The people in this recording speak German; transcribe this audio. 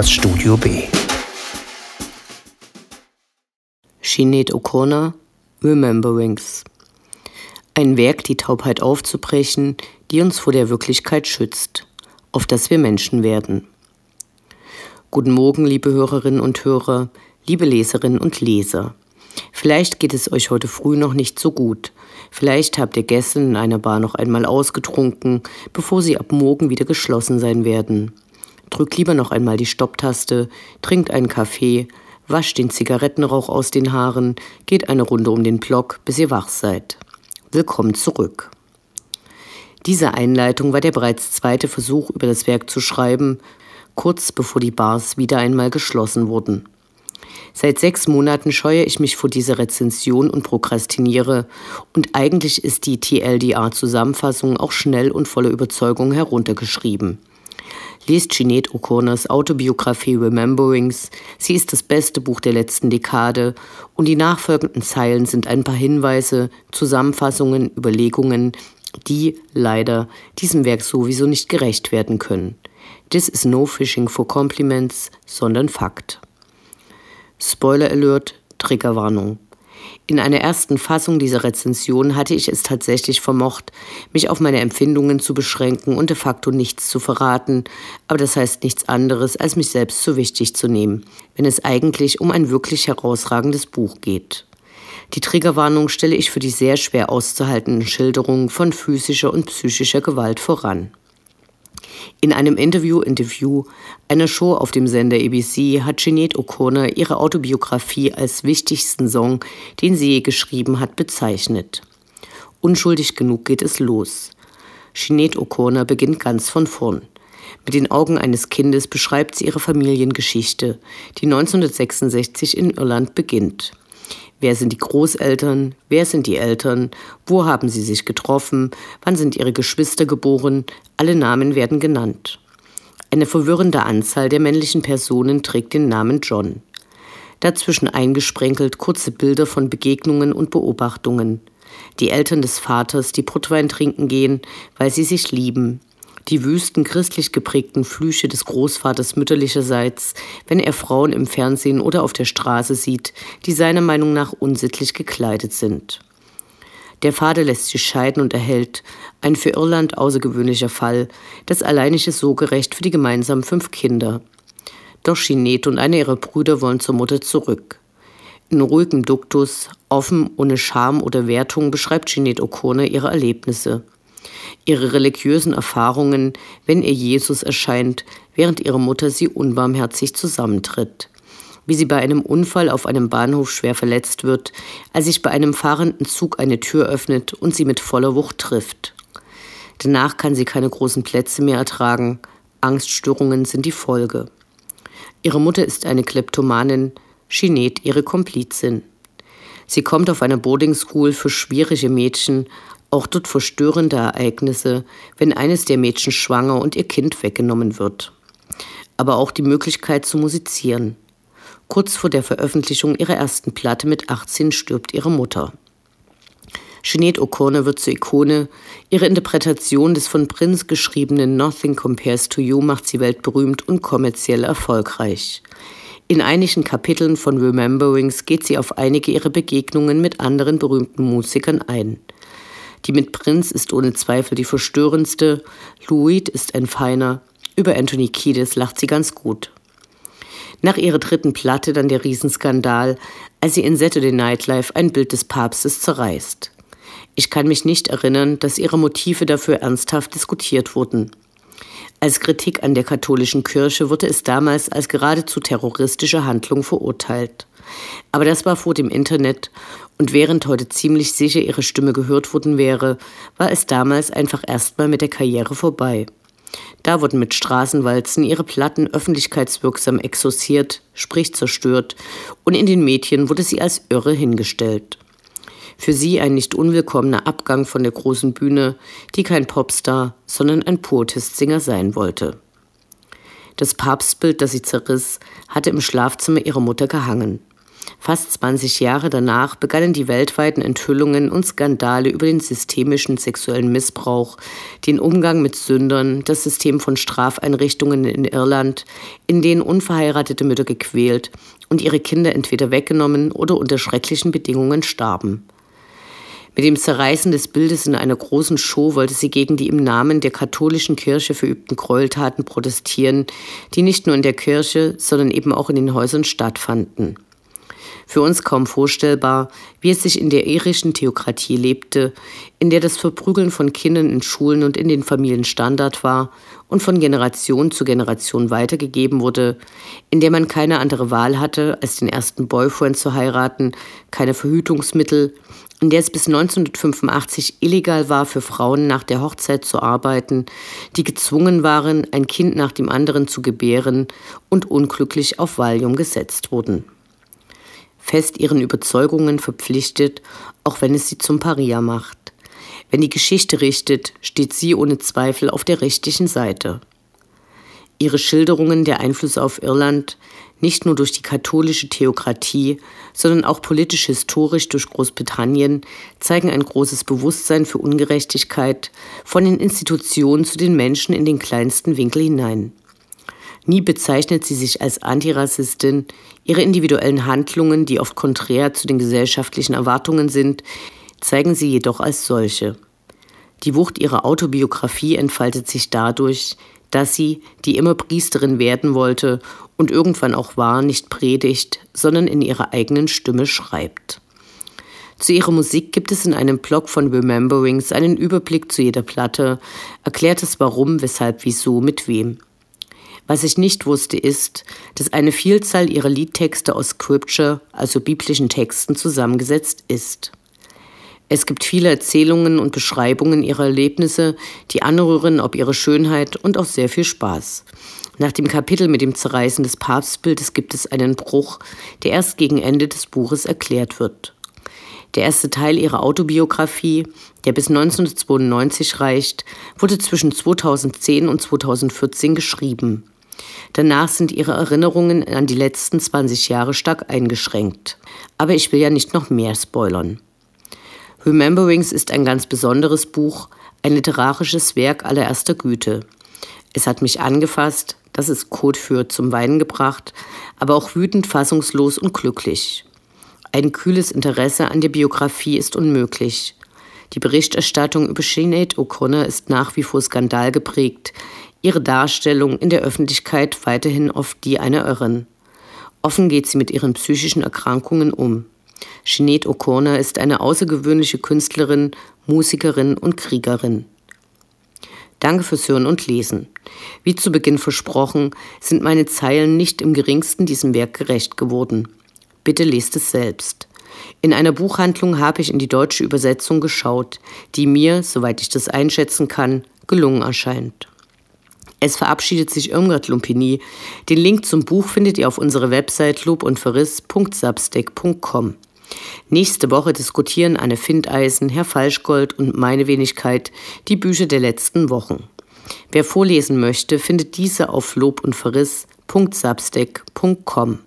das Studio B. Sinead O'Connor, Rememberings. Ein Werk, die Taubheit aufzubrechen, die uns vor der Wirklichkeit schützt, auf dass wir Menschen werden. Guten Morgen, liebe Hörerinnen und Hörer, liebe Leserinnen und Leser. Vielleicht geht es euch heute früh noch nicht so gut. Vielleicht habt ihr gestern in einer Bar noch einmal ausgetrunken, bevor sie ab morgen wieder geschlossen sein werden. Drückt lieber noch einmal die Stopptaste, trinkt einen Kaffee, wascht den Zigarettenrauch aus den Haaren, geht eine Runde um den Block, bis ihr wach seid. Willkommen zurück. Diese Einleitung war der bereits zweite Versuch, über das Werk zu schreiben, kurz bevor die Bars wieder einmal geschlossen wurden. Seit sechs Monaten scheue ich mich vor dieser Rezension und prokrastiniere, und eigentlich ist die TLDR-Zusammenfassung auch schnell und voller Überzeugung heruntergeschrieben. Lest Jeanette O'Connors Autobiografie Rememberings. Sie ist das beste Buch der letzten Dekade und die nachfolgenden Zeilen sind ein paar Hinweise, Zusammenfassungen, Überlegungen, die leider diesem Werk sowieso nicht gerecht werden können. This is no fishing for compliments, sondern Fakt. Spoiler Alert, Triggerwarnung. In einer ersten Fassung dieser Rezension hatte ich es tatsächlich vermocht, mich auf meine Empfindungen zu beschränken und de facto nichts zu verraten, aber das heißt nichts anderes, als mich selbst zu wichtig zu nehmen, wenn es eigentlich um ein wirklich herausragendes Buch geht. Die Triggerwarnung stelle ich für die sehr schwer auszuhaltenden Schilderungen von physischer und psychischer Gewalt voran. In einem Interview-Interview einer Show auf dem Sender ABC hat Jeanette O'Connor ihre Autobiografie als wichtigsten Song, den sie je geschrieben hat, bezeichnet. Unschuldig genug geht es los. Jeanette O'Connor beginnt ganz von vorn. Mit den Augen eines Kindes beschreibt sie ihre Familiengeschichte, die 1966 in Irland beginnt. Wer sind die Großeltern? Wer sind die Eltern? Wo haben sie sich getroffen? Wann sind ihre Geschwister geboren? Alle Namen werden genannt. Eine verwirrende Anzahl der männlichen Personen trägt den Namen John. Dazwischen eingesprenkelt kurze Bilder von Begegnungen und Beobachtungen. Die Eltern des Vaters, die Portwein trinken gehen, weil sie sich lieben die wüsten christlich geprägten Flüche des Großvaters mütterlicherseits, wenn er Frauen im Fernsehen oder auf der Straße sieht, die seiner Meinung nach unsittlich gekleidet sind. Der Vater lässt sich scheiden und erhält, ein für Irland außergewöhnlicher Fall, das alleinige Sorgerecht für die gemeinsamen fünf Kinder. Doch Jeanette und einer ihrer Brüder wollen zur Mutter zurück. In ruhigem Duktus, offen, ohne Scham oder Wertung beschreibt Jeanette O'Connor ihre Erlebnisse ihre religiösen Erfahrungen, wenn ihr Jesus erscheint, während ihre Mutter sie unbarmherzig zusammentritt. Wie sie bei einem Unfall auf einem Bahnhof schwer verletzt wird, als sich bei einem fahrenden Zug eine Tür öffnet und sie mit voller Wucht trifft. Danach kann sie keine großen Plätze mehr ertragen. Angststörungen sind die Folge. Ihre Mutter ist eine Kleptomanin, Jeanette ihre Komplizin. Sie kommt auf eine Boarding School für schwierige Mädchen auch dort verstörende Ereignisse, wenn eines der Mädchen schwanger und ihr Kind weggenommen wird. Aber auch die Möglichkeit zu musizieren. Kurz vor der Veröffentlichung ihrer ersten Platte mit 18 stirbt ihre Mutter. Jeanette O'Connor wird zur Ikone. Ihre Interpretation des von Prince geschriebenen Nothing Compares to You macht sie weltberühmt und kommerziell erfolgreich. In einigen Kapiteln von Rememberings geht sie auf einige ihrer Begegnungen mit anderen berühmten Musikern ein. Die mit Prinz ist ohne Zweifel die verstörendste. Louis ist ein feiner. Über Anthony Kiedis lacht sie ganz gut. Nach ihrer dritten Platte dann der Riesenskandal, als sie in Saturday Night Live ein Bild des Papstes zerreißt. Ich kann mich nicht erinnern, dass ihre Motive dafür ernsthaft diskutiert wurden. Als Kritik an der katholischen Kirche wurde es damals als geradezu terroristische Handlung verurteilt. Aber das war vor dem Internet und während heute ziemlich sicher ihre Stimme gehört worden wäre, war es damals einfach erstmal mit der Karriere vorbei. Da wurden mit Straßenwalzen ihre Platten öffentlichkeitswirksam exorziert, sprich zerstört, und in den Medien wurde sie als irre hingestellt. Für sie ein nicht unwillkommener Abgang von der großen Bühne, die kein Popstar, sondern ein Protestsinger sein wollte. Das Papstbild, das sie zerriss, hatte im Schlafzimmer ihrer Mutter gehangen. Fast 20 Jahre danach begannen die weltweiten Enthüllungen und Skandale über den systemischen sexuellen Missbrauch, den Umgang mit Sündern, das System von Strafeinrichtungen in Irland, in denen unverheiratete Mütter gequält und ihre Kinder entweder weggenommen oder unter schrecklichen Bedingungen starben. Mit dem Zerreißen des Bildes in einer großen Show wollte sie gegen die im Namen der katholischen Kirche verübten Gräueltaten protestieren, die nicht nur in der Kirche, sondern eben auch in den Häusern stattfanden. Für uns kaum vorstellbar, wie es sich in der irischen Theokratie lebte, in der das Verprügeln von Kindern in Schulen und in den Familien Standard war und von Generation zu Generation weitergegeben wurde, in der man keine andere Wahl hatte, als den ersten Boyfriend zu heiraten, keine Verhütungsmittel, in der es bis 1985 illegal war, für Frauen nach der Hochzeit zu arbeiten, die gezwungen waren, ein Kind nach dem anderen zu gebären und unglücklich auf Valium gesetzt wurden fest ihren Überzeugungen verpflichtet, auch wenn es sie zum Paria macht. Wenn die Geschichte richtet, steht sie ohne Zweifel auf der richtigen Seite. Ihre Schilderungen der Einflüsse auf Irland, nicht nur durch die katholische Theokratie, sondern auch politisch-historisch durch Großbritannien, zeigen ein großes Bewusstsein für Ungerechtigkeit von den Institutionen zu den Menschen in den kleinsten Winkel hinein. Nie bezeichnet sie sich als Antirassistin. Ihre individuellen Handlungen, die oft konträr zu den gesellschaftlichen Erwartungen sind, zeigen sie jedoch als solche. Die Wucht ihrer Autobiografie entfaltet sich dadurch, dass sie, die immer Priesterin werden wollte und irgendwann auch war, nicht predigt, sondern in ihrer eigenen Stimme schreibt. Zu ihrer Musik gibt es in einem Blog von Rememberings einen Überblick zu jeder Platte, erklärt es warum, weshalb, wieso, mit wem. Was ich nicht wusste, ist, dass eine Vielzahl ihrer Liedtexte aus Scripture, also biblischen Texten, zusammengesetzt ist. Es gibt viele Erzählungen und Beschreibungen ihrer Erlebnisse, die anrühren ob ihre Schönheit und auch sehr viel Spaß. Nach dem Kapitel mit dem Zerreißen des Papstbildes gibt es einen Bruch, der erst gegen Ende des Buches erklärt wird. Der erste Teil ihrer Autobiografie, der bis 1992 reicht, wurde zwischen 2010 und 2014 geschrieben. Danach sind ihre Erinnerungen an die letzten 20 Jahre stark eingeschränkt. Aber ich will ja nicht noch mehr spoilern. Rememberings ist ein ganz besonderes Buch, ein literarisches Werk allererster Güte. Es hat mich angefasst, das ist Code für zum Weinen gebracht, aber auch wütend, fassungslos und glücklich. Ein kühles Interesse an der Biografie ist unmöglich. Die Berichterstattung über Sinead O'Connor ist nach wie vor skandalgeprägt, ihre Darstellung in der Öffentlichkeit weiterhin oft die einer Irren. Offen geht sie mit ihren psychischen Erkrankungen um. Sinead O'Connor ist eine außergewöhnliche Künstlerin, Musikerin und Kriegerin. Danke fürs Hören und Lesen. Wie zu Beginn versprochen, sind meine Zeilen nicht im geringsten diesem Werk gerecht geworden. Bitte lest es selbst. In einer Buchhandlung habe ich in die deutsche Übersetzung geschaut, die mir, soweit ich das einschätzen kann, gelungen erscheint. Es verabschiedet sich Irmgard Lumpini. Den Link zum Buch findet ihr auf unserer Website lobundverriss.substack.com. Nächste Woche diskutieren Anne Findeisen, Herr Falschgold und meine Wenigkeit die Bücher der letzten Wochen. Wer vorlesen möchte, findet diese auf lobundverriss.substack.com.